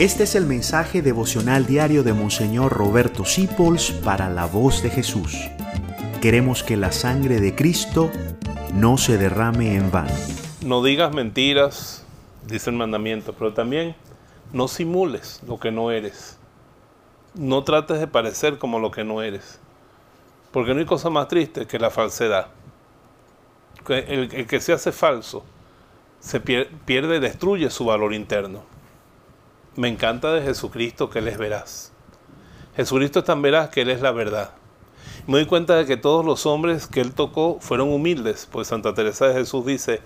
Este es el mensaje devocional diario de Monseñor Roberto Sipols para la voz de Jesús. Queremos que la sangre de Cristo no se derrame en vano. No digas mentiras, dice el mandamiento, pero también no simules lo que no eres. No trates de parecer como lo que no eres. Porque no hay cosa más triste que la falsedad. El, que se hace falso se pierde, destruye su valor interno. Me encanta de Jesucristo que Él es veraz. Jesucristo es tan veraz que Él es la verdad. Me doy cuenta de que todos los hombres que Él tocó fueron humildes, pues Santa Teresa de Jesús dice,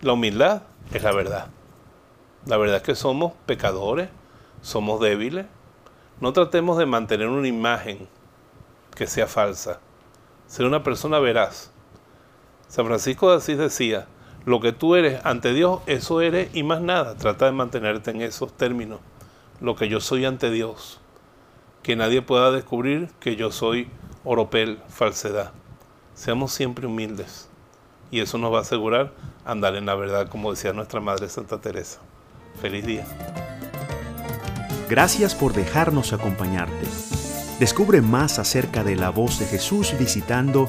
la humildad es la verdad. La verdad es que somos pecadores, somos débiles. No tratemos de mantener una imagen que sea falsa. Ser una persona veraz. San Francisco de Asís decía, lo que tú eres ante Dios, eso eres y más nada. Trata de mantenerte en esos términos. Lo que yo soy ante Dios. Que nadie pueda descubrir que yo soy oropel, falsedad. Seamos siempre humildes. Y eso nos va a asegurar andar en la verdad, como decía nuestra Madre Santa Teresa. Feliz día. Gracias por dejarnos acompañarte. Descubre más acerca de la voz de Jesús visitando